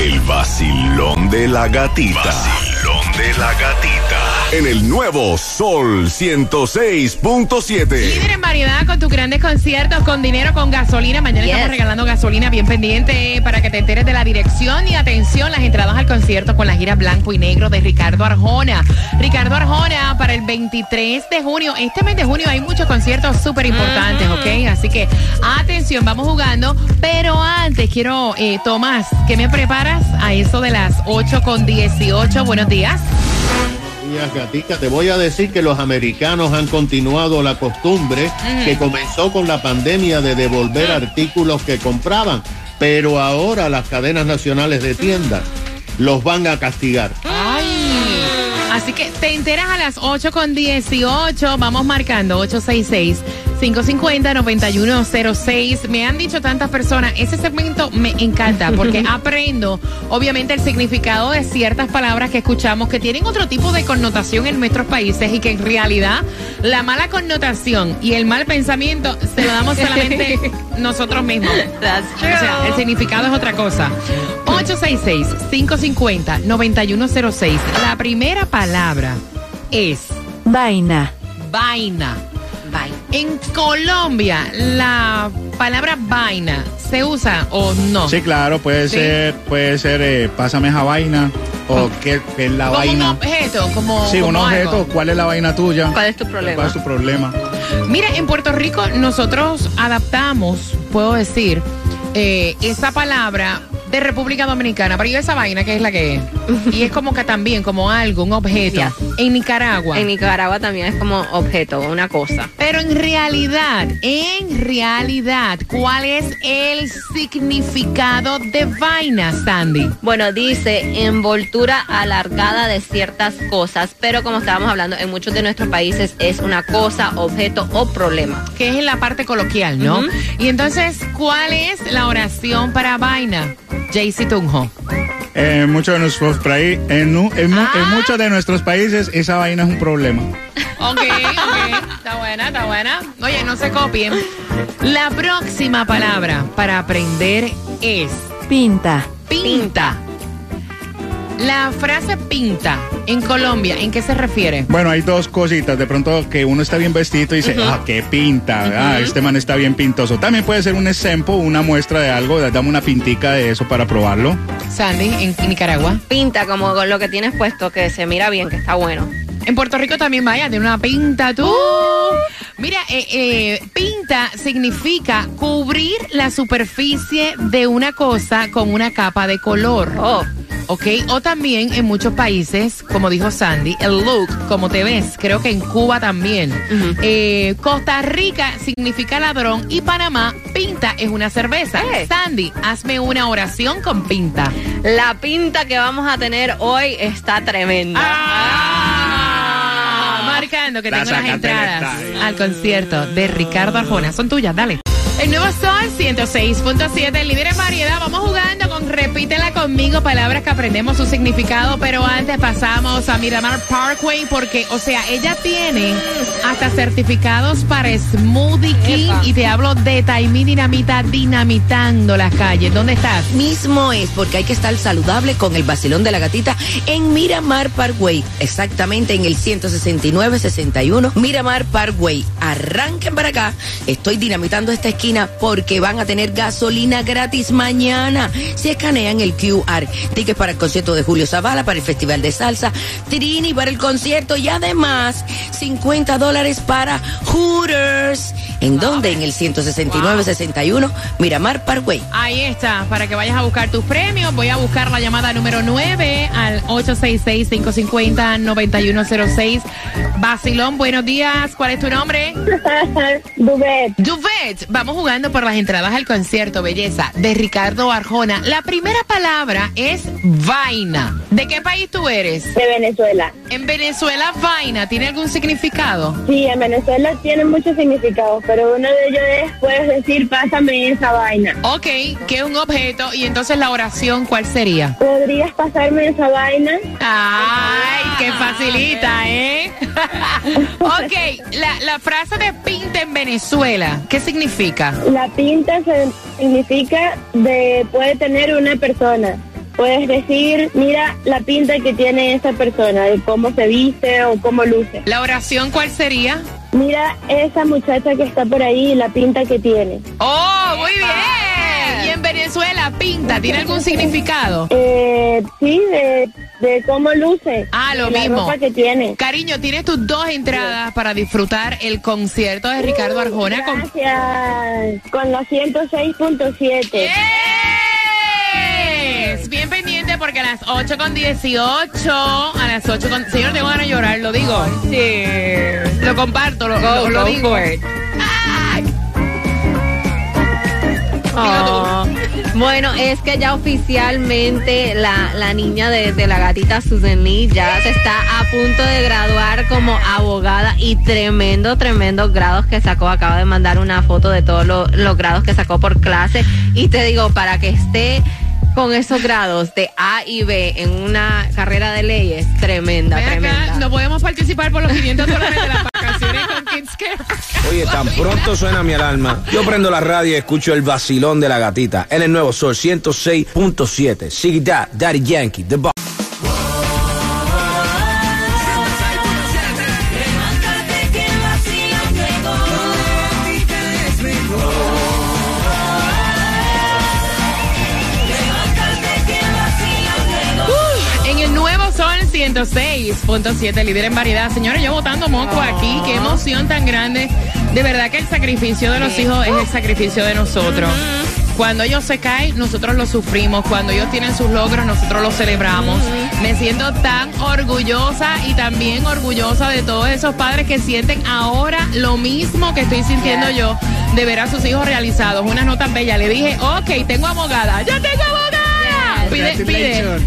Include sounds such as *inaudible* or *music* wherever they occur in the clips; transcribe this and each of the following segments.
El vacilón de la gatita. De la gatita. En el nuevo Sol 106.7. Líder en variedad con tus grandes conciertos, con dinero, con gasolina. Mañana Yes. estamos regalando gasolina bien pendiente para que te enteres de la dirección y atención, las entradas al concierto con la gira blanco y negro de Ricardo Arjona. Ricardo Arjona para el 23 de junio. Este mes de junio hay muchos conciertos súper importantes, ¿ok? Así que atención, vamos jugando. Pero antes quiero, eh, Tomás, ¿qué me preparas a eso de las 8 con 18? Buenos días. Días, Gatica. Te voy a decir que los americanos han continuado la costumbre que comenzó con la pandemia de devolver artículos que compraban, pero ahora las cadenas nacionales de tiendas los van a castigar. Así que te enteras a las 8 con 18. Vamos marcando 866-550-9106. Me han dicho tantas personas, ese segmento me encanta porque *laughs* aprendo, obviamente, el significado de ciertas palabras que escuchamos que tienen otro tipo de connotación en nuestros países y que en realidad la mala connotación y el mal pensamiento se lo damos solamente *laughs* nosotros mismos. O sea, el significado es otra cosa. 866-550-9106. La primera palabra es Vaina. vaina. En Colombia, la palabra vaina se usa o no. Sí, claro, puede Sí. ser, puede ser, eh, pásame esa vaina, o qué, qué es la como vaina. un objeto, como. Sí, un como objeto, algo. ¿cuál es la vaina tuya? ¿Cuál es tu problema? ¿Cuál es tu problema? Mira, en Puerto Rico nosotros adaptamos, puedo decir, eh, esa palabra de República Dominicana, pero ¿y esa vaina qué es la que es? Y es como que también, como algo, un objeto. En Nicaragua. En Nicaragua también es como objeto, una cosa. Pero en realidad, en realidad, ¿cuál es el significado de vaina, Sandy? Bueno, dice envoltura alargada de ciertas cosas, pero como estábamos hablando, en muchos de nuestros países es una cosa, objeto o problema. Que es en la parte coloquial, ¿no? Y entonces, ¿cuál es la oración para vaina? Jaycee Tunjo. En muchos de nuestros países, en, Ah. en muchos de nuestros países, esa vaina es un problema. Ok, ok. Está buena, está buena. Oye, no se copien. La próxima palabra para aprender es Pinta. pinta. La frase pinta en Colombia, ¿en qué se refiere? Bueno, hay dos cositas. De pronto que uno está bien vestido y dice, ah, qué pinta, ah, este man está bien pintoso. También puede ser un ejemplo, una muestra de algo, dame una pintica de eso para probarlo. Sandy, en Nicaragua. Pinta como con lo que tienes puesto, que se mira bien, que está bueno. En Puerto Rico también vaya, tiene una pinta tú. Mira, eh, eh, pinta significa cubrir la superficie de una cosa con una capa de color. Oh, ¿ok? O también en muchos países, como dijo Sandy, el look, como te ves, creo que en Cuba también. Eh, Costa Rica significa ladrón y Panamá, pinta es una cerveza. Eh. Sandy, hazme una oración con pinta. la pinta que vamos a tener hoy está tremenda. Ah, marcando que La tengo las entradas al concierto de Ricardo Arjona. Son tuyas, dale. El nuevo Sol 106.7, el líder en variedad. Vamos con Repítela conmigo palabras que aprendemos su significado, pero antes pasamos a Miramar Parkway porque, o sea, ella tiene hasta certificados para Smoothie King y te hablo de Taimí Dinamita dinamitando las calles. ¿Dónde estás? Mismo es porque hay que estar saludable con el vacilón de la gatita en Miramar Parkway, exactamente en el 169-61 Miramar Parkway. Arranquen para acá, estoy dinamitando esta esquina porque van a tener gasolina gratis mañana. Si escanean el QR, tickets para el concierto de Julio Zavala, para el Festival de Salsa, Trini para el concierto y además 50 dólares para Hooters. ¿En dónde? En el 169-61 Miramar Parkway. Ahí está, para que vayas a buscar tus premios. Voy a buscar la llamada número 9 al 866-550-9106. Basilón, buenos días. ¿Cuál es tu nombre? *laughs* Duvet. Duvet. Vamos jugando por las entradas al concierto, belleza, de Ricardo Arjona. La primera palabra es vaina. ¿De qué país tú eres? De Venezuela. En Venezuela, vaina, ¿tiene algún significado? Sí, en Venezuela tiene muchos significados, pero uno de ellos es, puedes decir, pásame esa vaina. Ok, que es un objeto y entonces la oración, ¿cuál sería? ¿Podrías pasarme esa vaina? Ay, qué facilita, ¿eh? *laughs* ok, la, la frase de pinta en Venezuela, ¿qué significa? La pinta se- significa de puede tener una persona. Puedes decir, mira la pinta que tiene esa persona, de cómo se viste o cómo luce. La oración, ¿cuál sería? Mira esa muchacha que está por ahí, la pinta que tiene. Oh, muy bien. Y en Venezuela, pinta, ¿tiene algún significado? Eh, sí, de, de cómo luce. Ah, lo de la mismo. ropa que tiene. Cariño, tienes tus dos entradas para disfrutar el concierto de Ricardo Arjona con Gracias. Con la 106.7. Yes. Bien pendiente porque a las 8 con 18, a las 8 con... Señor, tengo ganas de llorar, lo digo. Sí. Lo comparto, lo, lo- lo digo. Ay. Oh. Bueno, es que ya oficialmente la, la niña de, de la gatita Susan Lee ya se está a punto de graduar como abogada y tremendo, tremendos grados que sacó. Acaba de mandar una foto de todos lo- los grados que sacó por clase. Y te digo, para que esté con esos grados de A y B en una carrera de leyes, tremenda, Ven acá, tremenda. no podemos participar por los 500 dólares de las vacaciones con Kids Care. Oye, tan pronto suena mi alarma. Yo prendo la radio y escucho el vacilón de la gatita en el nuevo Sol 106.7. Sig That, Daddy Yankee, The Boss. 106.7, líder en variedad. Señores, yo votando moco aquí. Qué emoción tan grande. De verdad que el sacrificio de los hijos es el sacrificio de nosotros. Cuando ellos se caen, nosotros lo sufrimos. Cuando ellos tienen sus logros, nosotros los celebramos. Me siento tan orgullosa y también orgullosa de todos esos padres que sienten ahora lo mismo que estoy sintiendo yo de ver a sus hijos realizados. Una nota bella. Le dije, ok, tengo abogada. ¡Ya tengo abogada! Pide, pide,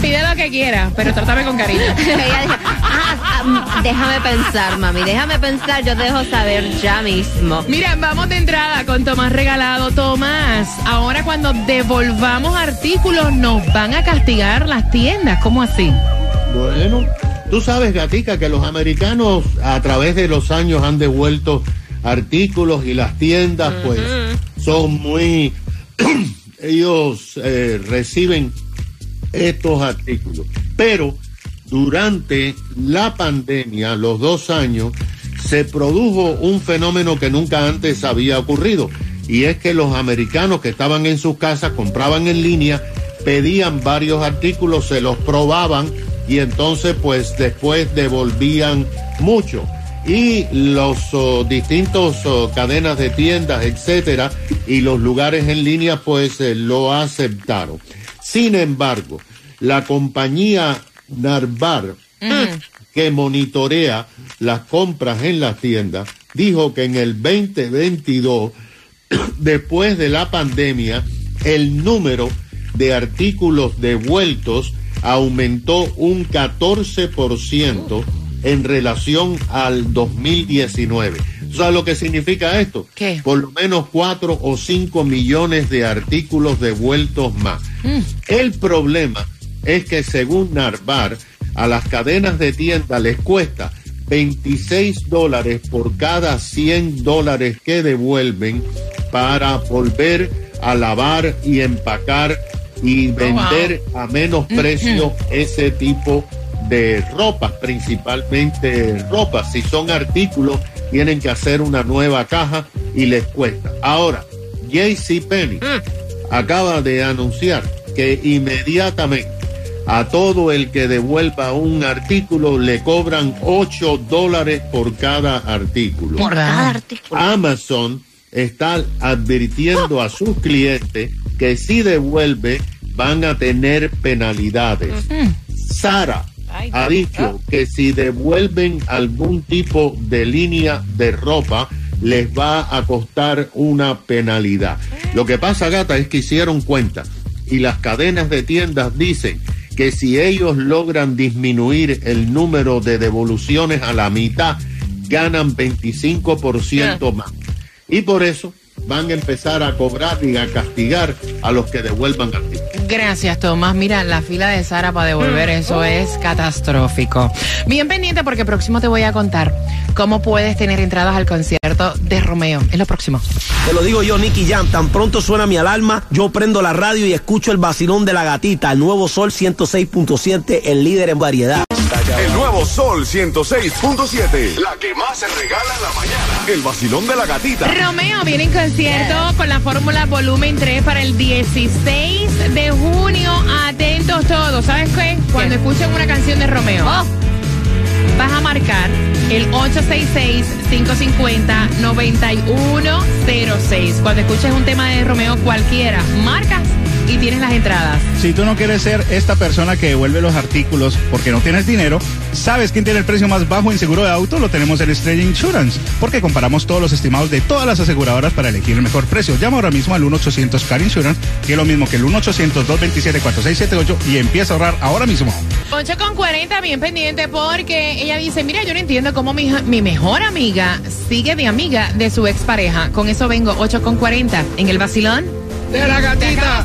pide lo que quiera, pero trátame con cariño. *laughs* Ella dijo, "Ah, ah, déjame pensar, mami, déjame pensar, yo te dejo saber ya mismo. Mira, vamos de entrada con Tomás Regalado. Tomás, ahora cuando devolvamos artículos nos van a castigar las tiendas. ¿Cómo así? Bueno, tú sabes, Gatica, que los americanos a través de los años han devuelto artículos y las tiendas, pues, son muy. *clears throat* ellos eh, reciben estos artículos. Pero durante la pandemia, los dos años, se produjo un fenómeno que nunca antes había ocurrido. Y es que los americanos que estaban en sus casas compraban en línea, pedían varios artículos, se los probaban y entonces pues después devolvían mucho. Y los oh, distintos oh, cadenas de tiendas, etcétera, y los lugares en línea pues eh, lo aceptaron. Sin embargo, la compañía Narvar que monitorea las compras en las tiendas, dijo que en el 2022, *coughs* después de la pandemia, el número de artículos devueltos aumentó un 14% en relación al 2019. ¿Tú sabes lo que significa esto? ¿Qué? Por lo menos 4 o 5 millones de artículos devueltos más. Mm. El problema es que según Narvar, a las cadenas de tienda les cuesta 26 dólares por cada 100 dólares que devuelven para volver a lavar y empacar y vender a menos precio ese tipo de ropa, principalmente ropa. Si son artículos, tienen que hacer una nueva caja y les cuesta. Ahora, JC Penny acaba de anunciar que inmediatamente a todo el que devuelva un artículo le cobran 8 dólares por cada artículo. Por cada artículo. Amazon está advirtiendo a sus clientes que si devuelve van a tener penalidades. Sara ha dicho que si devuelven algún tipo de línea de ropa les va a costar una penalidad. Lo que pasa, gata, es que hicieron cuenta y las cadenas de tiendas dicen que si ellos logran disminuir el número de devoluciones a la mitad, ganan 25% más. Y por eso van a empezar a cobrar y a castigar a los que devuelvan artículos. Gracias, Tomás. Mira, la fila de Sara para devolver eso es catastrófico. Bien pendiente porque próximo te voy a contar cómo puedes tener entradas al concierto de Romeo. Es lo próximo. Te lo digo yo, Nicky Jam. Tan pronto suena mi alarma, yo prendo la radio y escucho el vacilón de la gatita, el nuevo Sol 106.7, el líder en variedad. El nuevo Sol 106.7. La que más se regala en la mañana. El vacilón de la gatita. Romeo viene en concierto con la fórmula volumen 3 para el 16 de junio. Atentos todos. ¿Sabes qué? Cuando escuchen una canción de Romeo, vas a marcar el 866-550-9106. Cuando escuches un tema de Romeo cualquiera, marcas y tienes las entradas. Si tú no quieres ser esta persona que devuelve los artículos porque no tienes dinero, ¿sabes quién tiene el precio más bajo en seguro de auto? Lo tenemos en Estrella Insurance, porque comparamos todos los estimados de todas las aseguradoras para elegir el mejor precio. Llama ahora mismo al 1-800-CAR Insurance, que es lo mismo que el 1-800-227-4678 y empieza a ahorrar ahora mismo. 8 con 40, bien pendiente, porque ella dice, mira, yo no entiendo cómo mi, mi mejor amiga sigue de amiga de su expareja. Con eso vengo, 8 con 40, en el vacilón. De la Te gatita.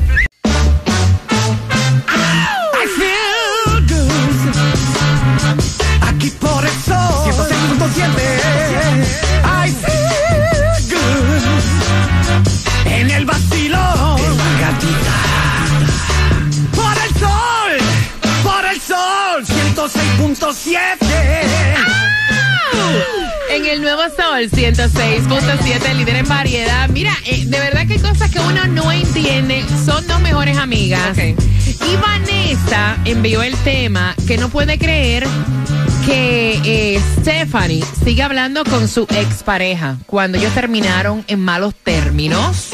En el nuevo Sol 106.7, líder en variedad. Mira, eh, de verdad que hay cosas que uno no entiende. Son dos mejores amigas. Y Vanessa envió el tema que no puede creer que eh, Stephanie sigue hablando con su expareja cuando ellos terminaron en malos términos.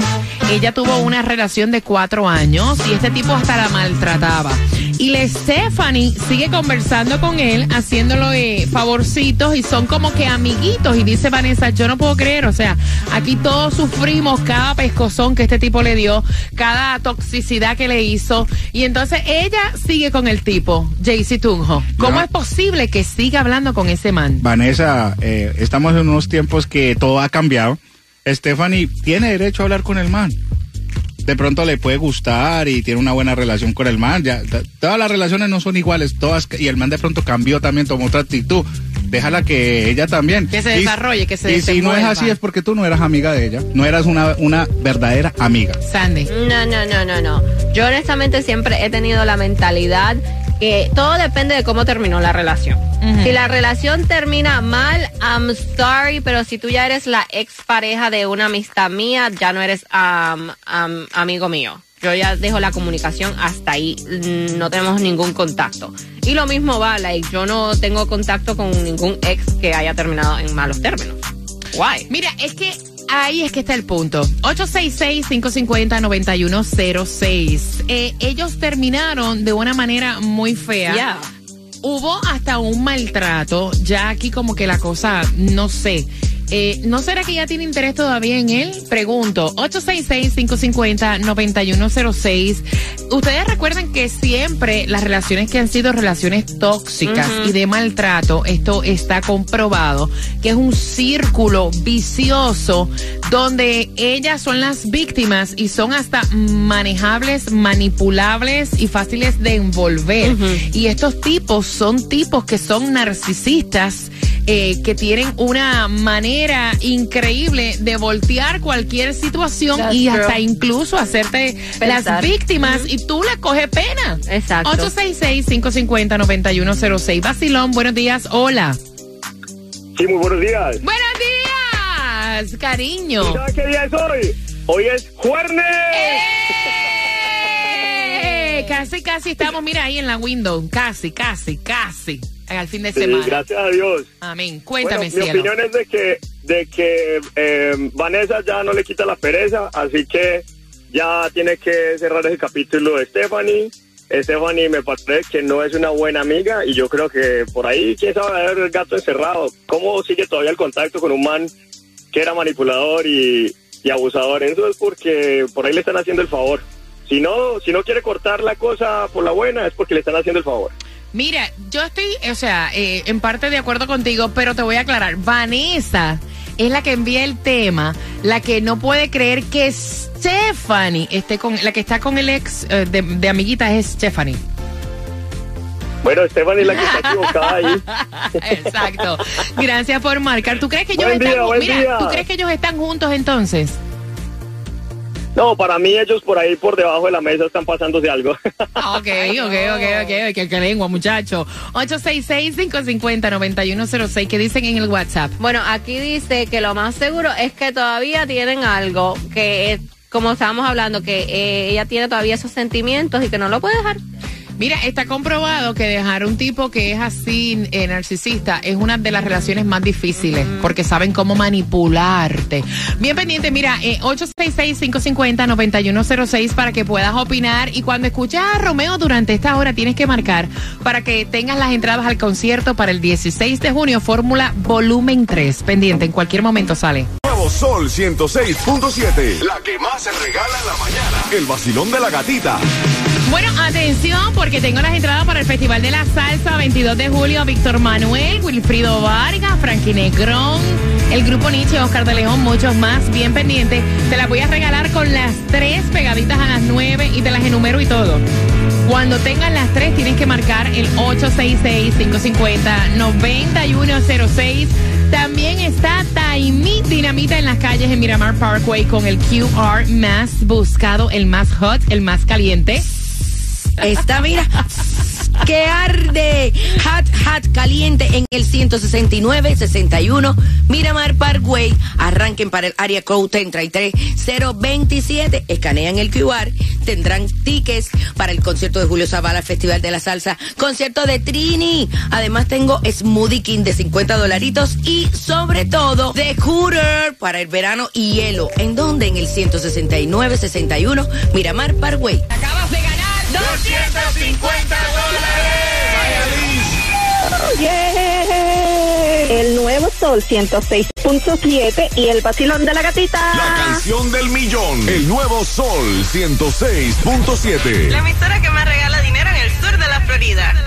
Ella tuvo una relación de cuatro años y este tipo hasta la maltrataba. Y la Stephanie sigue conversando con él, haciéndole favorcitos y son como que amiguitos. Y dice Vanessa, yo no puedo creer, o sea, aquí todos sufrimos cada pescozón que este tipo le dio, cada toxicidad que le hizo. Y entonces ella sigue con el tipo, Jaycee Tunjo. ¿Cómo No. es posible que siga hablando con ese man? Vanessa, eh, estamos en unos tiempos que todo ha cambiado. Stephanie tiene derecho a hablar con el man. De pronto le puede gustar y tiene una buena relación con el man. Ya, todas las relaciones no son iguales, todas y el man de pronto cambió también, tomó otra actitud. Déjala que ella también. Que se Y- desarrolle, que se Y si no es así es porque tú no eras amiga de ella, no eras una, una verdadera amiga. Sandy. No, no, no, no, no. Yo honestamente siempre he tenido la mentalidad que todo depende de cómo terminó la relación. Ujú. Si la relación termina mal, I'm sorry, pero si tú ya eres la expareja de una amistad mía, ya no eres um, um, amigo mío. Yo ya dejo la comunicación hasta ahí, mm, no tenemos ningún contacto. Y lo mismo va, like, yo no tengo contacto con ningún ex que haya terminado en malos términos. Why? Mira, es que ahí es que está el punto. 866-550-9106. Eh, ellos terminaron de una manera muy fea. Yeah. hubo hasta un maltrato. Ya aquí como que la cosa, no sé. Eh, ¿No será que ya tiene interés todavía en él? Pregunto. 866-550-9106. Ustedes recuerden que siempre las relaciones que han sido relaciones tóxicas y de maltrato, esto está comprobado, que es un círculo vicioso donde ellas son las víctimas y son hasta manejables, manipulables y fáciles de envolver. Y estos tipos son tipos que son narcisistas eh, que tienen una manera increíble de voltear cualquier situación That's y true. hasta incluso hacerte Pensar. las víctimas y tú le coges pena. Exacto. 866-550-9106. Basilón, buenos días. Hola. Sí, muy buenos días. Buenos días, cariño. ¿Sabes qué día es hoy? Hoy es jueves. Eh, casi, casi estamos, mira ahí en la window. Casi, casi, casi. Al fin de Sí, semana. gracias a Dios. Amén. Cuéntame, Bueno, mi opinión es de que, de que eh, Vanessa ya no le quita la pereza, así que ya tiene que cerrar ese capítulo de Stephanie. Stephanie me parece que no es una buena amiga y yo creo que por ahí, quién sabe, haber el gato encerrado. ¿Cómo sigue todavía el contacto con un man que era manipulador y, y abusador? Eso es porque por ahí le están haciendo el favor. Si no, si no quiere cortar la cosa por la buena, es porque le están haciendo el favor. Mira, yo estoy, o sea, eh, en parte de acuerdo contigo, pero te voy a aclarar. Vanessa es la que envía el tema, la que no puede creer que Stephanie esté con, la que está con el ex eh, de, de amiguita es Stephanie. Bueno, Stephanie es la que está equivocada ahí. *laughs* Exacto. Gracias por marcar. ¿Tú crees que ellos Buen están, día, buen mira, día. ¿tú crees que ellos están juntos entonces? No, para mí ellos por ahí por debajo de la mesa están pasándose algo. Ok, ok, ok, ok, que, que lengua, muchacho. 866-550-9106, ¿qué dicen en el WhatsApp? Bueno, aquí dice que lo más seguro es que todavía tienen algo que es, como estábamos hablando, que eh, ella tiene todavía esos sentimientos y que no lo puede dejar. Mira, está comprobado que dejar un tipo que es así eh, narcisista es una de las relaciones más difíciles porque saben cómo manipularte. Bien pendiente, mira, eh, 866-550-9106 para que puedas opinar y cuando escuchas a Romeo durante esta hora tienes que marcar para que tengas las entradas al concierto para el 16 de junio, Fórmula Volumen 3. Pendiente, en cualquier momento sale. Nuevo Sol 106.7. La que más se regala en la mañana. El vacilón de la gatita. Bueno, atención, porque tengo las entradas para el Festival de la Salsa 22 de julio. Víctor Manuel, Wilfrido Vargas, Frankie Negrón, el grupo Nietzsche, Oscar de León, muchos más. Bien pendientes. Te las voy a regalar con las tres pegaditas a las nueve y te las enumero y todo. Cuando tengas las tres, tienes que marcar el 866-550-9106. También está Taimí Dinamita en las calles en Miramar Parkway con el QR más buscado, el más hot, el más caliente. Está, mira, que arde. Hot, hot, caliente en el 169-61 Miramar Parkway. Arranquen para el área code 33027. Escanean el QR. Tendrán tickets para el concierto de Julio Zavala, Festival de la Salsa, concierto de Trini. Además tengo Smoothie King de 50 dolaritos y sobre todo de Hooter para el verano y hielo. ¿En dónde? En el 169-61 Miramar Parkway. Acabas de ganar 250 El nuevo Sol 106.7 y el vacilón de la gatita. La canción del millón. El nuevo Sol 106.7. La emisora que más regala dinero en el sur de la Florida.